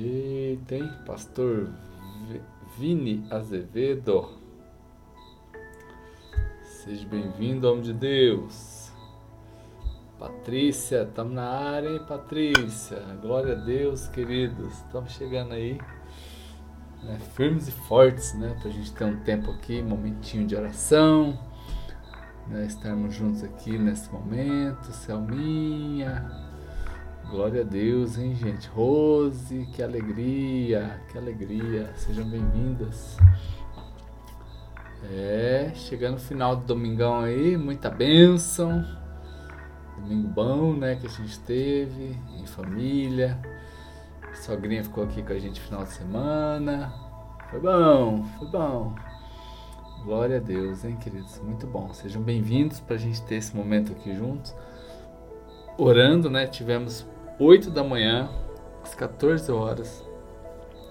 E tem pastor Vini Azevedo. Seja bem-vindo, homem de Deus. Patrícia, estamos na área, hein, Patrícia? Glória a Deus, queridos. Estamos chegando aí, né, firmes e fortes, né? Para a gente ter um tempo aqui, momentinho de oração, né, estarmos juntos aqui nesse momento. Selminha, glória a Deus, hein, gente? Rose, que alegria, que alegria. Sejam bem-vindas. É, chegando no final do domingão aí, muita bênção. Domingo bom, né, que a gente teve em família. Sogrinha ficou aqui com a gente no final de semana. Foi bom, foi bom. Glória a Deus, hein, queridos? Muito bom. Sejam bem-vindos para a gente ter esse momento aqui juntos. Orando, né? Tivemos 8 da manhã, às 14 horas,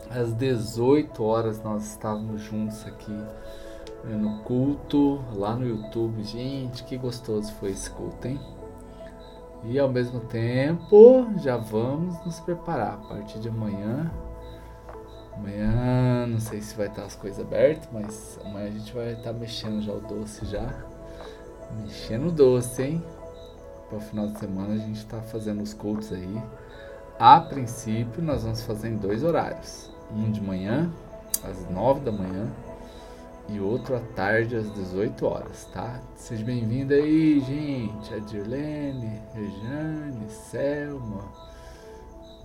às 18 horas nós estávamos juntos aqui né, no culto, lá no YouTube. Gente, que gostoso foi esse culto, hein? E ao mesmo tempo, já vamos nos preparar a partir de amanhã. Amanhã, não sei se vai estar as coisas abertas, mas amanhã a gente vai estar mexendo já o doce já. Mexendo o doce, hein? Para o final de semana a gente está fazendo os cultos aí. A princípio, nós vamos fazer em dois horários: um de manhã, às nove da manhã, e outro à tarde às 18 horas, tá? Seja bem-vindo aí, gente. A Dirlene, Rejane, Selma,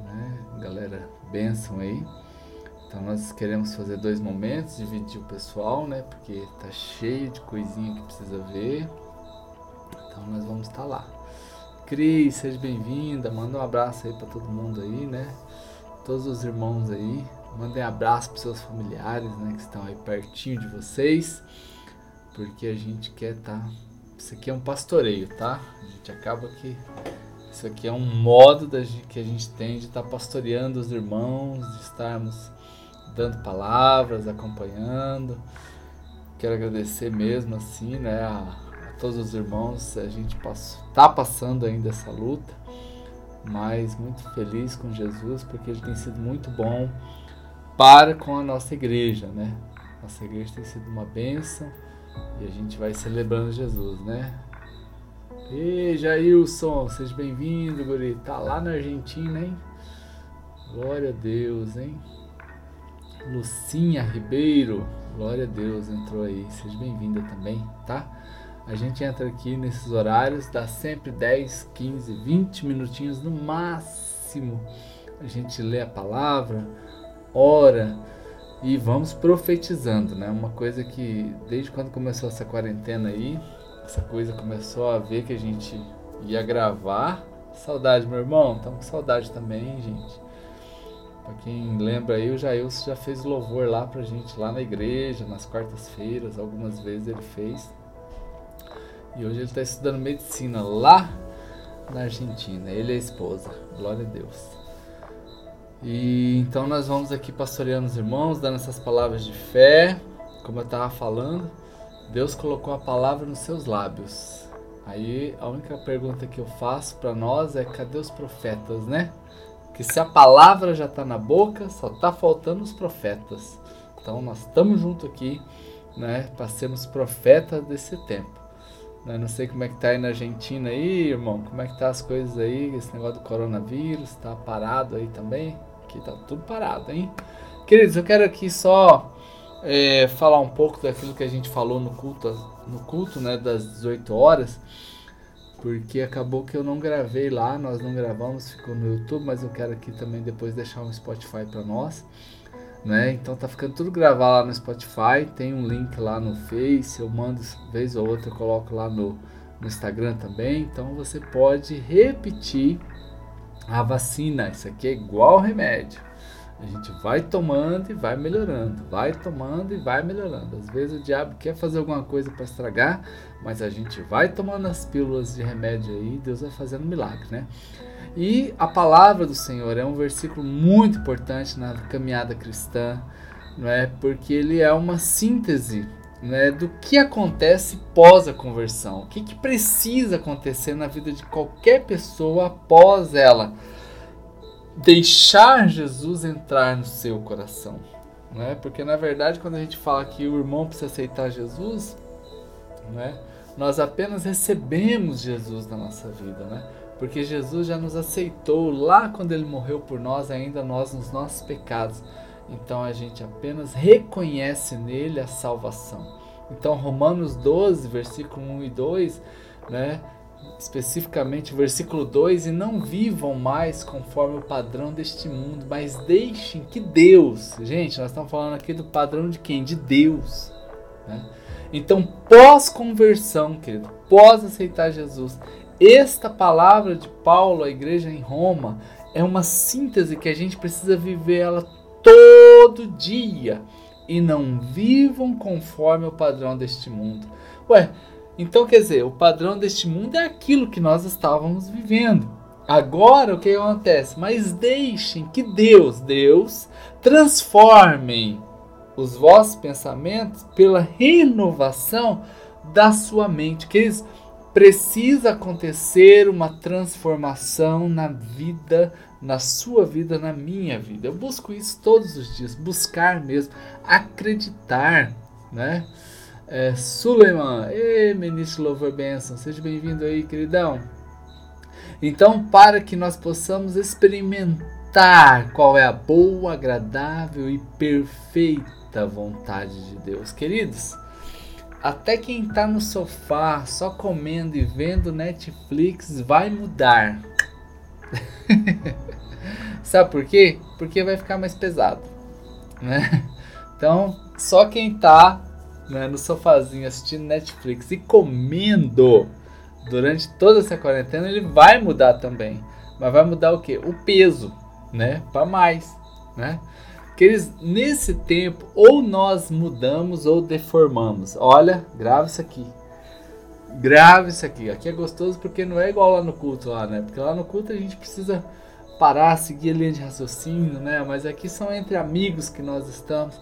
né? Galera, benção aí. Então nós queremos fazer dois momentos, dividir o pessoal, né? Porque tá cheio de coisinha que precisa ver. Então nós vamos estar tá lá. Cris, seja bem-vinda. Manda um abraço aí para todo mundo aí, né? Todos os irmãos aí. Mandem abraço para seus familiares, né, que estão aí pertinho de vocês, porque a gente quer tá. Isso aqui é um pastoreio, tá? A gente acaba que isso aqui é um modo da que a gente tem de estar tá pastoreando os irmãos, de estarmos dando palavras, acompanhando. Quero agradecer mesmo assim, né, a todos os irmãos. A gente está passando ainda essa luta, mas muito feliz com Jesus porque ele tem sido muito bom para com a nossa igreja, né? Nossa igreja tem sido uma bênção e a gente vai celebrando Jesus, né? E Jailson, seja bem-vindo, guri. Tá lá na Argentina, hein? Glória a Deus, hein? Lucinha Ribeiro, glória a Deus, entrou aí. Seja bem-vinda também, tá? A gente entra aqui nesses horários, dá sempre 10, 15, 20 minutinhos no máximo. A gente lê a palavra, ora e vamos profetizando, né? Uma coisa que desde quando começou essa quarentena aí, essa coisa começou a ver que a gente ia gravar. Saudade, meu irmão, estamos com saudade também, gente. Pra quem lembra aí, o Jailson já fez louvor lá pra gente, lá na igreja, nas quartas-feiras, algumas vezes ele fez. E hoje ele está estudando medicina lá na Argentina, ele e a esposa. Glória a Deus. E então nós vamos aqui pastoreando os irmãos, dando essas palavras de fé, como eu estava falando. Deus colocou a palavra nos seus lábios. Aí a única pergunta que eu faço para nós é: cadê os profetas, né? Que se a palavra já está na boca, só está faltando os profetas. Então nós estamos junto aqui, né, para sermos profetas desse tempo. Né, não sei como é que tá aí na Argentina aí, irmão. Como é que tá as coisas aí? Esse negócio do coronavírus, está parado aí também? Aqui tá tudo parado, hein? Queridos, eu quero aqui só é, falar um pouco daquilo que a gente falou no culto, no culto, né, das 18 horas, porque acabou que eu não gravei lá, nós não gravamos, ficou no YouTube, mas eu quero aqui também depois deixar um Spotify para nós, né? Então tá ficando tudo gravado lá no Spotify, tem um link lá no Face, eu mando vez ou outra, eu coloco lá no, no Instagram também, então você pode repetir a vacina, isso aqui é igual remédio. A gente vai tomando e vai melhorando, vai tomando e vai melhorando. Às vezes o diabo quer fazer alguma coisa para estragar, mas a gente vai tomando as pílulas de remédio aí, Deus vai fazendo milagre, né? E a palavra do Senhor é um versículo muito importante na caminhada cristã, não é? Porque ele é uma síntese né, do que acontece pós a conversão, o que, que precisa acontecer na vida de qualquer pessoa após ela deixar Jesus entrar no seu coração. Né? Porque na verdade, quando a gente fala que o irmão precisa aceitar Jesus, né? nós apenas recebemos Jesus na nossa vida. Né? Porque Jesus já nos aceitou lá quando ele morreu por nós, ainda nós nos nossos pecados. Então a gente apenas reconhece nele a salvação. Então Romanos 12, versículo 1 e 2, né, especificamente versículo 2, e não vivam mais conforme o padrão deste mundo, mas deixem que Deus, gente, nós estamos falando aqui do padrão de quem? De Deus. Né? Então, pós-conversão, querido, pós aceitar Jesus, esta palavra de Paulo à igreja em Roma é uma síntese que a gente precisa viver ela todo dia e não vivam conforme o padrão deste mundo. Ué, então quer dizer, o padrão deste mundo é aquilo que nós estávamos vivendo. Agora o que acontece? Mas deixem que Deus, Deus, transforme os vossos pensamentos pela renovação da sua mente. Que eles precisa acontecer uma transformação na vida na sua vida, na minha vida. Eu busco isso todos os dias, buscar mesmo, acreditar, né? É, Suleiman, e ministro Louvor Benção, seja bem-vindo aí, queridão. Então, para que nós possamos experimentar qual é a boa, agradável e perfeita vontade de Deus, queridos. Até quem está no sofá só comendo e vendo Netflix vai mudar. Sabe por quê? Porque vai ficar mais pesado, né? Então, só quem tá né, no sofazinho assistindo Netflix e comendo durante toda essa quarentena, ele vai mudar também. Mas vai mudar o quê? O peso, né? Para mais, né? Que eles, nesse tempo, ou nós mudamos ou deformamos. Olha, grava isso aqui. Grave isso aqui. Aqui é gostoso porque não é igual lá no culto lá, né? Porque lá no culto a gente precisa parar, seguir a linha de raciocínio, né? Mas aqui são entre amigos que nós estamos.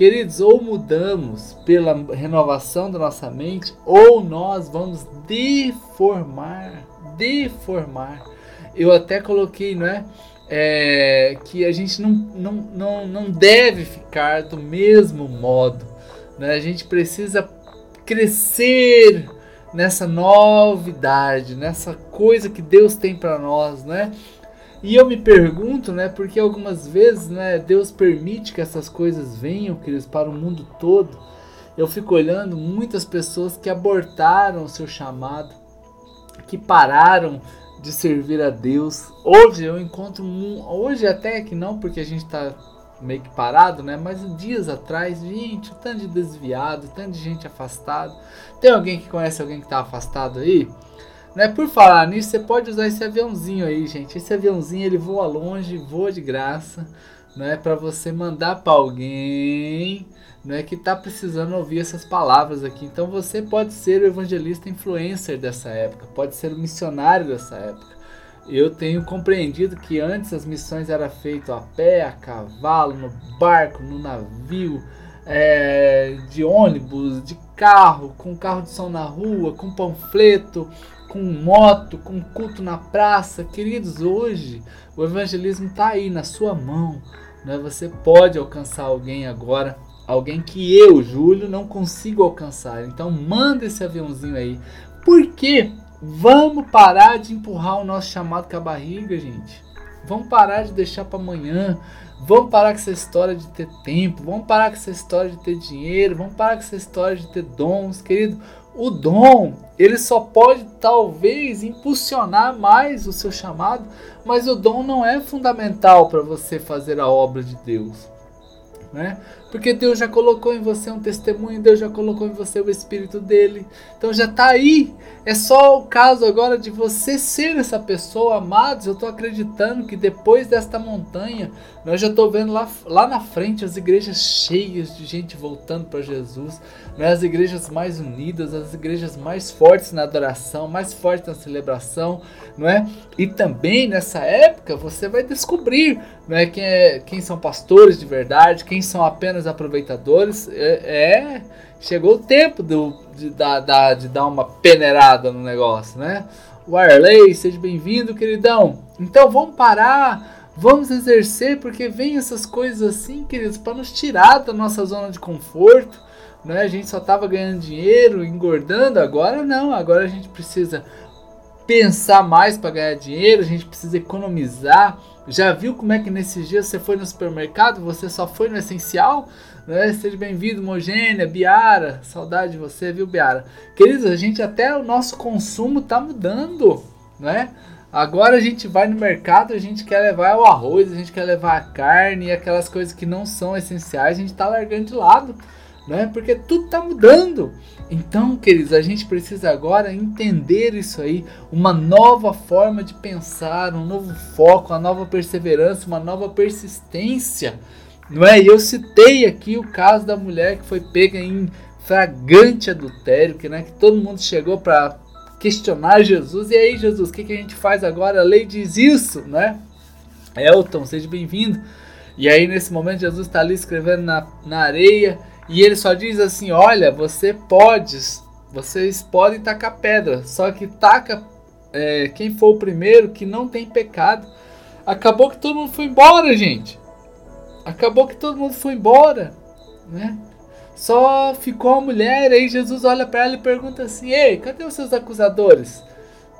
Queridos, ou mudamos pela renovação da nossa mente, ou nós vamos deformar, deformar. Eu até coloquei, não é? é que a gente não, não, não, não deve ficar do mesmo modo. Né? A gente precisa crescer nessa novidade, nessa coisa que Deus tem para nós, né? E eu me pergunto, né, porque algumas vezes, né, Deus permite que essas coisas venham, queridos, para o mundo todo. Eu fico olhando muitas pessoas que abortaram o seu chamado, que pararam de servir a Deus. Hoje eu encontro, hoje até que não, porque a gente está meio que parado, né? Mas dias atrás, gente, tanto de desviado, tanto de gente afastado. Tem alguém que conhece alguém que está afastado aí? Né? Por falar nisso, você pode usar esse aviãozinho aí, gente. Esse aviãozinho ele voa longe, voa de graça, né? Para você mandar para alguém, né? Que está precisando ouvir essas palavras aqui. Então você pode ser o evangelista influencer dessa época, pode ser o missionário dessa época. Eu tenho compreendido que antes as missões eram feitas a pé, a cavalo, no barco, no navio, é, de ônibus, de carro, com carro de som na rua, com panfleto, com moto, com culto na praça. Queridos, hoje o evangelismo está aí na sua mão. Né? Você pode alcançar alguém agora, alguém que eu, Júlio, não consigo alcançar. Então manda esse aviãozinho aí. Por quê? Vamos parar de empurrar o nosso chamado com a barriga, gente. Vamos parar de deixar para amanhã. Vamos parar com essa história de ter tempo. Vamos parar com essa história de ter dinheiro. Vamos parar com essa história de ter dons, querido. O dom, ele só pode talvez impulsionar mais o seu chamado, mas o dom não é fundamental para você fazer a obra de Deus. Né? Porque Deus já colocou em você um testemunho, Deus já colocou em você o Espírito dele. Então já está aí. É só o caso agora de você ser essa pessoa, amados. Eu estou acreditando que depois desta montanha, nós já estou vendo lá, lá na frente as igrejas cheias de gente voltando para Jesus. Né? As igrejas mais unidas, as igrejas mais fortes na adoração, mais fortes na celebração. Não é? E também nessa época você vai descobrir não é, quem, é, quem são pastores de verdade, quem são apenas aproveitadores. É, é chegou o tempo do, de, da, de dar uma peneirada no negócio, né? Wireless, seja bem-vindo, queridão. Então vamos parar, Vamos exercer, porque vem essas coisas assim, queridos, para nos tirar da nossa zona de conforto. Né? A gente só estava ganhando dinheiro, engordando, agora não, agora a gente precisa pensar mais para ganhar dinheiro, a gente precisa economizar. Já viu como é que nesses dias você foi no supermercado, você só foi no essencial? Né? Seja bem-vindo, Mogênia, Biara, saudade de você, viu, Biara? Queridos, a gente até o nosso consumo tá mudando, né? Agora a gente vai no mercado, a gente quer levar o arroz, a gente quer levar a carne e aquelas coisas que não são essenciais, a gente tá largando de lado, né? Porque tudo tá mudando. Então, queridos, a gente precisa agora entender isso aí, uma nova forma de pensar, um novo foco, uma nova perseverança, uma nova persistência, não é? E eu citei aqui o caso da mulher que foi pega em flagrante adultério, que, né, que todo mundo chegou para questionar Jesus. E aí, Jesus, o que, que a gente faz agora? A lei diz isso, né? Elton, seja bem-vindo. E aí, nesse momento, Jesus está ali escrevendo na, na areia e ele só diz assim: Olha, você pode, vocês podem tacar pedra, só que taca é, quem for o primeiro que não tem pecado. Acabou que todo mundo foi embora, gente. Acabou que todo mundo foi embora, né? Só ficou a mulher, aí Jesus olha para ela e pergunta assim: Ei, cadê os seus acusadores?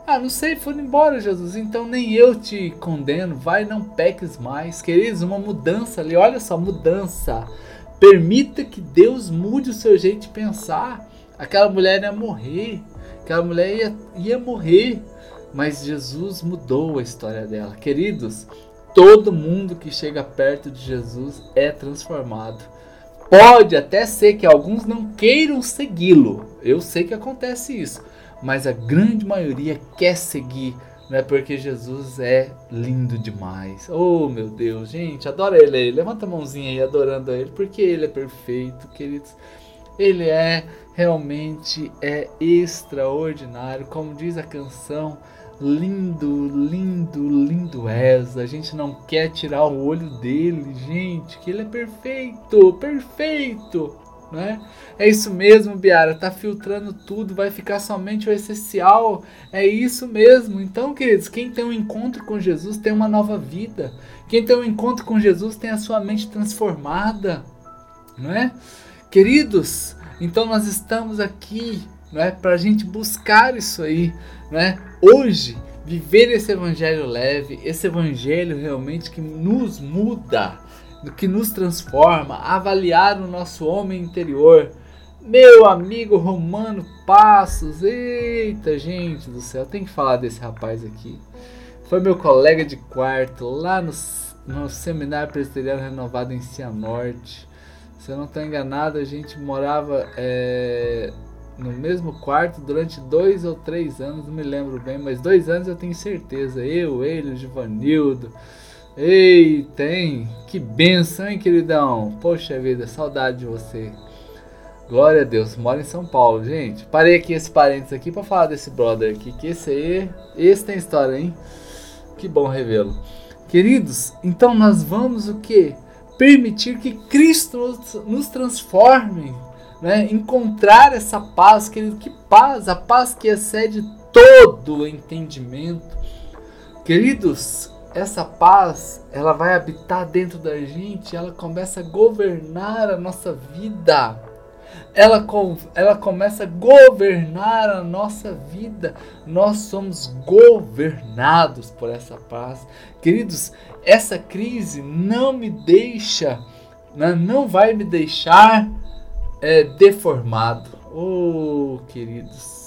Ah, não sei, foram embora, Jesus. Então nem eu te condeno. Vai, não peques mais. Queridos, uma mudança ali. Olha só, mudança. Permita que Deus mude o seu jeito de pensar. Aquela mulher ia morrer. Aquela mulher ia, ia morrer. Mas Jesus mudou a história dela. Queridos, todo mundo que chega perto de Jesus é transformado. Pode até ser que alguns não queiram segui-lo. Eu sei que acontece isso. Mas a grande maioria quer seguir, né? Porque Jesus é lindo demais. Oh, meu Deus, gente, adora ele aí. Levanta a mãozinha aí adorando a ele, porque ele é perfeito, queridos. Ele é realmente é extraordinário, como diz a canção lindo, lindo, lindo és. A gente não quer tirar o olho dele, gente, que ele é perfeito, perfeito, né? É isso mesmo, Biara, tá filtrando tudo, vai ficar somente o essencial. É isso mesmo. Então, queridos, quem tem um encontro com Jesus tem uma nova vida. Quem tem um encontro com Jesus tem a sua mente transformada, não é? Queridos, então nós estamos aqui, não é, para a gente buscar isso aí, né? Hoje, viver esse evangelho leve, esse evangelho realmente que nos muda, que nos transforma, avaliar o nosso homem interior. Meu amigo Romano Passos, eita gente do céu, tem que falar desse rapaz aqui. Foi meu colega de quarto lá no, no Seminário Presbiteriano Renovado em Cianorte. Se eu não estou enganado, a gente morava é, no mesmo quarto durante dois ou três anos, não me lembro bem, mas dois anos eu tenho certeza. Eu, ele, o Givanildo. Ei, tem! Que benção, hein, queridão? Poxa vida, saudade de você. Glória a Deus, mora em São Paulo, gente. Parei aqui esse parênteses aqui para falar desse brother aqui, que esse aí, esse tem história, hein? Que bom revê-lo. Queridos, então nós vamos o que? Permitir que Cristo nos, transforme né? encontrar essa paz, querido, que paz, a paz que excede todo o entendimento. Queridos, essa paz, ela vai habitar dentro da gente, ela começa a governar a nossa vida. Ela, ela começa a governar a nossa vida. Nós somos governados por essa paz. Queridos, essa crise não me deixa, né, não vai me deixar é, deformado. Oh, queridos,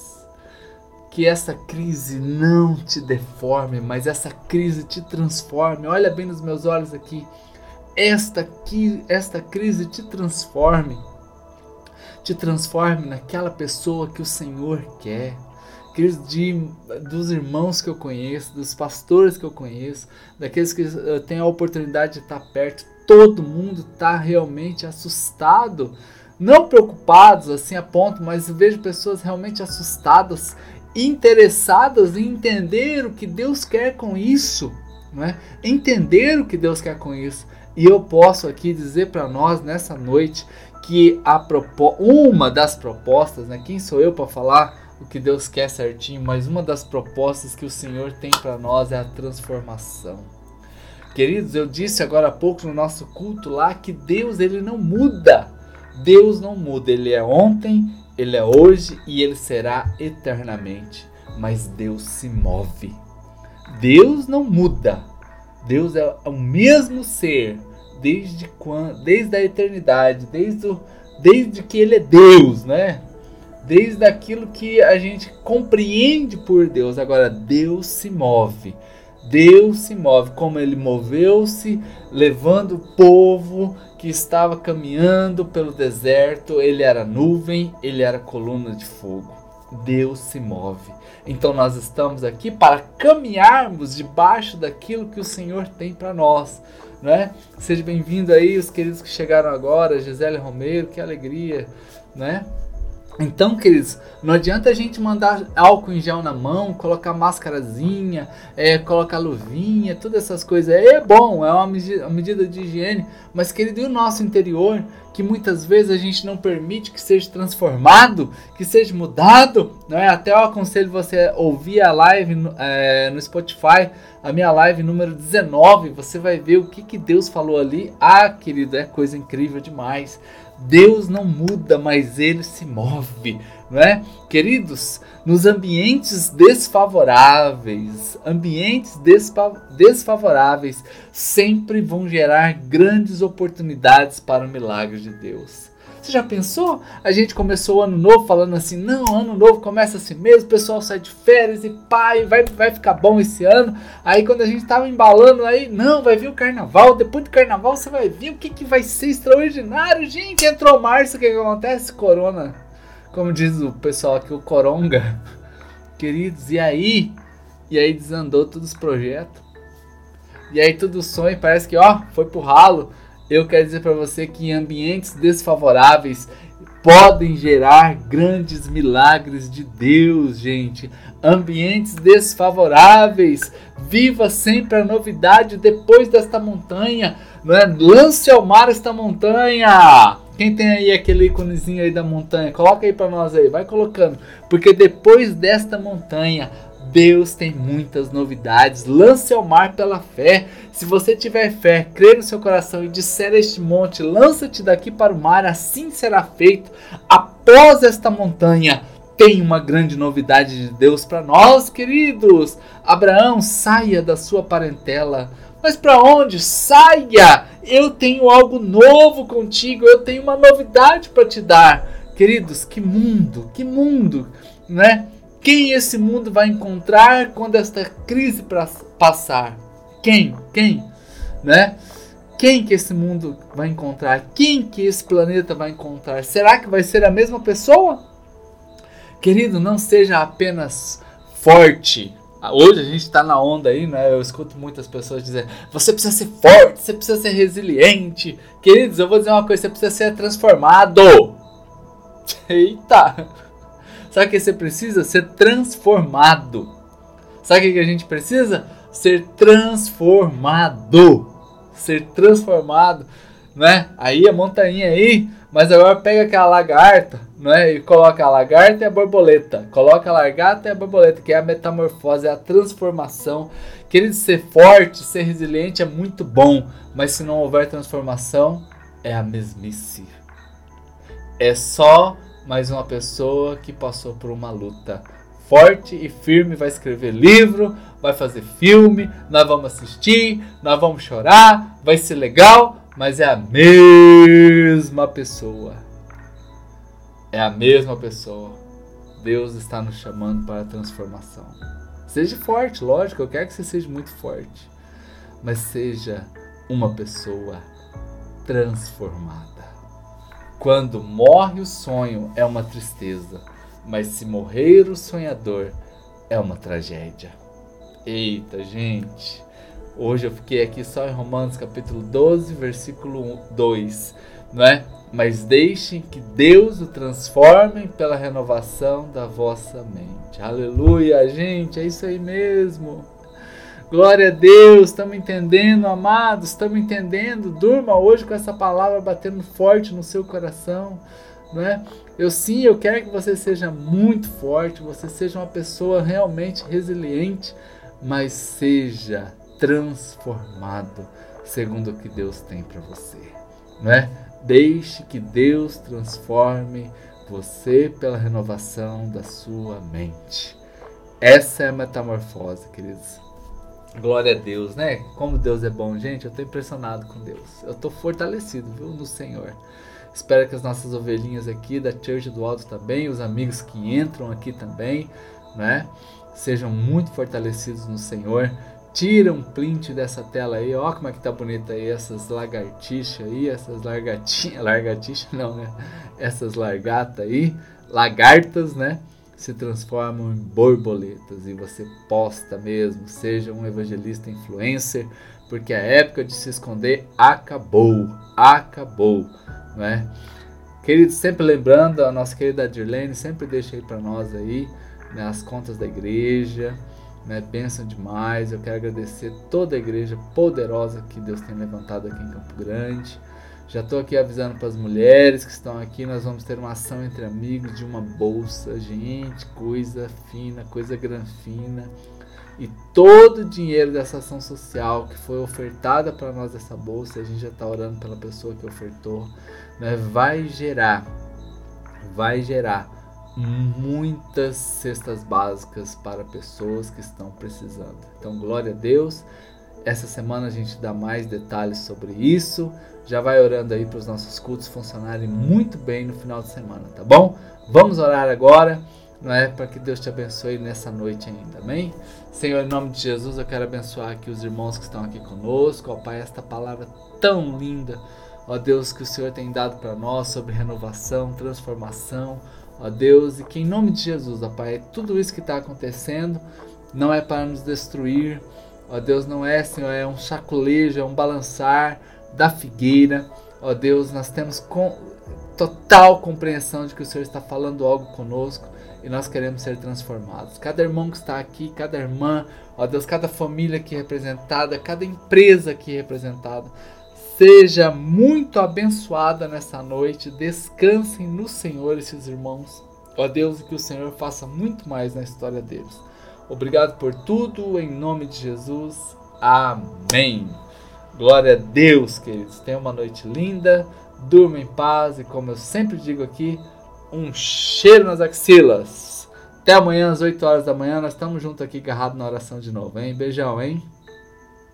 que essa crise não te deforme, mas essa crise te transforme. Olha bem nos meus olhos aqui. Esta, aqui, esta crise te transforme. Te transforme naquela pessoa que o Senhor quer. Queridos, de, dos irmãos que eu conheço, dos pastores que eu conheço, daqueles que eu tenho a oportunidade de estar perto, todo mundo está realmente assustado não preocupados assim a ponto, mas vejo pessoas realmente assustadas, interessadas em entender o que Deus quer com isso, não é? Entender o que Deus quer com isso. E eu posso aqui dizer para nós nessa noite que a uma das propostas, né? Quem sou eu para falar o que Deus quer certinho, mas uma das propostas que o Senhor tem para nós é a transformação. Queridos, eu disse agora há pouco no nosso culto lá que Deus ele não muda. Deus não muda, ele é ontem, ele é hoje e ele será eternamente. Mas Deus se move. Deus não muda. Deus é o mesmo ser desde quando, desde a eternidade, desde, o, desde que ele é Deus, né? Desde aquilo que a gente compreende por Deus. Agora Deus se move. Deus se move, como ele moveu-se, levando o povo que estava caminhando pelo deserto, ele era nuvem, ele era coluna de fogo. Deus se move. Então nós estamos aqui para caminharmos debaixo daquilo que o Senhor tem para nós, né? Seja bem-vindo aí os queridos que chegaram agora, Gisele Romero, que alegria, né? Então, queridos, não adianta a gente mandar álcool em gel na mão, colocar máscarazinha, é, colocar luvinha, todas essas coisas. É bom, é uma medida, uma medida de higiene, mas, querido, e o nosso interior, que muitas vezes a gente não permite que seja transformado, que seja mudado, não é? Até eu aconselho você ouvir a live é, no Spotify, a minha live número 19, você vai ver o que, que Deus falou ali. Ah, querido, é coisa incrível demais. Deus não muda, mas ele se move, não é? Queridos, nos ambientes desfavoráveis, ambientes desfavoráveis sempre vão gerar grandes oportunidades para o milagre de Deus. Você já pensou? A gente começou o ano novo falando assim: não, ano novo começa assim mesmo, o pessoal sai de férias e pai, vai, vai ficar bom esse ano. Aí quando a gente tava embalando, aí, não, vai vir o carnaval, depois do carnaval você vai ver o que, que vai ser extraordinário. Gente, entrou março, o que, que acontece? Corona. Como diz o pessoal aqui, o coronga. Queridos, e aí? E aí desandou todos os projetos. E aí tudo sonho, parece que ó, foi pro ralo eu quero dizer para você que ambientes desfavoráveis podem gerar grandes milagres de Deus, gente. Ambientes desfavoráveis. Viva sempre a novidade depois desta montanha. Não é? Lance ao mar esta montanha. Quem tem aí aquele íconezinho aí da montanha? Coloca aí para nós aí, vai colocando. Porque depois desta montanha Deus tem muitas novidades. Lance ao mar pela fé. Se você tiver fé, crer no seu coração e disser a este monte: lança-te daqui para o mar, assim será feito. Após esta montanha, tem uma grande novidade de Deus para nós, queridos. Abraão, saia da sua parentela. Mas para onde? Saia! Eu tenho algo novo contigo, eu tenho uma novidade para te dar. Queridos, que mundo, que mundo, né? Quem esse mundo vai encontrar quando esta crise passar? Quem? Quem? Né? Quem que esse mundo vai encontrar? Quem que esse planeta vai encontrar? Será que vai ser a mesma pessoa? Querido, não seja apenas forte. Hoje a gente está na onda aí, né? Eu escuto muitas pessoas dizer: você precisa ser forte, você precisa ser resiliente. Queridos, eu vou dizer uma coisa: você precisa ser transformado. Eita! Sabe o que você precisa? Ser transformado. Sabe o que a gente precisa? Ser transformado. Ser transformado, né? Aí a montanha aí, mas agora pega aquela lagarta, né? E coloca a lagarta e a borboleta. Coloca a lagarta e a borboleta, que é a metamorfose, é a transformação. Querido, ser forte, ser resiliente é muito bom, mas se não houver transformação, é a mesmice. É só mais uma pessoa que passou por uma luta forte e firme, vai escrever livro, vai fazer filme, nós vamos assistir, nós vamos chorar, vai ser legal, mas é a mesma pessoa. É a mesma pessoa. Deus está nos chamando para a transformação. Seja forte, lógico, eu quero que você seja muito forte, mas seja uma pessoa transformada. Quando morre o sonho é uma tristeza, mas se morrer o sonhador é uma tragédia. Eita, gente. Hoje eu fiquei aqui só em Romanos capítulo 12, versículo 2, não é? Mas deixem que Deus o transforme pela renovação da vossa mente. Aleluia, gente, é isso aí mesmo. Glória a Deus, estamos entendendo, amados, estamos entendendo. Durma hoje com essa palavra batendo forte no seu coração, não é? Eu sim, eu quero que você seja muito forte, você seja uma pessoa realmente resiliente, mas seja transformado segundo o que Deus tem para você, não é? Deixe que Deus transforme você pela renovação da sua mente. Essa é a metamorfose, queridos. Glória a Deus, né? Como Deus é bom, gente. Eu estou impressionado com Deus. Eu estou fortalecido, viu, no Senhor. Espero que as nossas ovelhinhas aqui da Church do Alto também, os amigos que entram aqui também, né? Sejam muito fortalecidos no Senhor. Tira um print dessa tela aí, ó como é que tá bonita aí essas lagartixas aí, essas largatinhas, largatixa não, né? Essas largatas aí, lagartas, né? Se transformam em borboletas e você posta mesmo, seja um evangelista influencer, porque a época de se esconder acabou, acabou, né? Querido, sempre lembrando, a nossa querida Dirlene sempre deixa aí para nós aí, né, as contas da igreja, né? Bênção demais. Eu quero agradecer toda a igreja poderosa que Deus tem levantado aqui em Campo Grande. Já estou aqui avisando para as mulheres que estão aqui, nós vamos ter uma ação entre amigos de uma bolsa. Gente, coisa fina, coisa granfina. E todo o dinheiro dessa ação social que foi ofertada para nós dessa bolsa, a gente já está orando pela pessoa que ofertou, né, vai gerar, vai gerar muitas cestas básicas para pessoas que estão precisando. Então, glória a Deus. Essa semana a gente dá mais detalhes sobre isso. Já vai orando aí para os nossos cultos funcionarem muito bem no final de semana, tá bom? Vamos orar agora, não é? Para que Deus te abençoe nessa noite ainda, amém? Senhor, em nome de Jesus, eu quero abençoar aqui os irmãos que estão aqui conosco, ó Pai, esta palavra tão linda, ó Deus, que o Senhor tem dado para nós sobre renovação, transformação, ó Deus, e que em nome de Jesus, ó Pai, tudo isso que está acontecendo não é para nos destruir, ó Deus, não é, Senhor, é um saculejo, é um balançar da figueira, ó Deus, nós temos com, total compreensão de que o Senhor está falando algo conosco e nós queremos ser transformados. Cada irmão que está aqui, cada irmã, ó Deus, cada família aqui representada, cada empresa aqui representada, Seja muito abençoada nessa noite. Descansem no Senhor, esses irmãos. Ó Deus, que o Senhor faça muito mais na história deles. Obrigado por tudo, em nome de Jesus. Amém. Glória a Deus, queridos. Tenham uma noite linda. Durma em paz e, como eu sempre digo aqui, um cheiro nas axilas. Até amanhã às 8 horas da manhã. Nós estamos juntos aqui, agarrados na oração de novo, hein? Beijão, hein?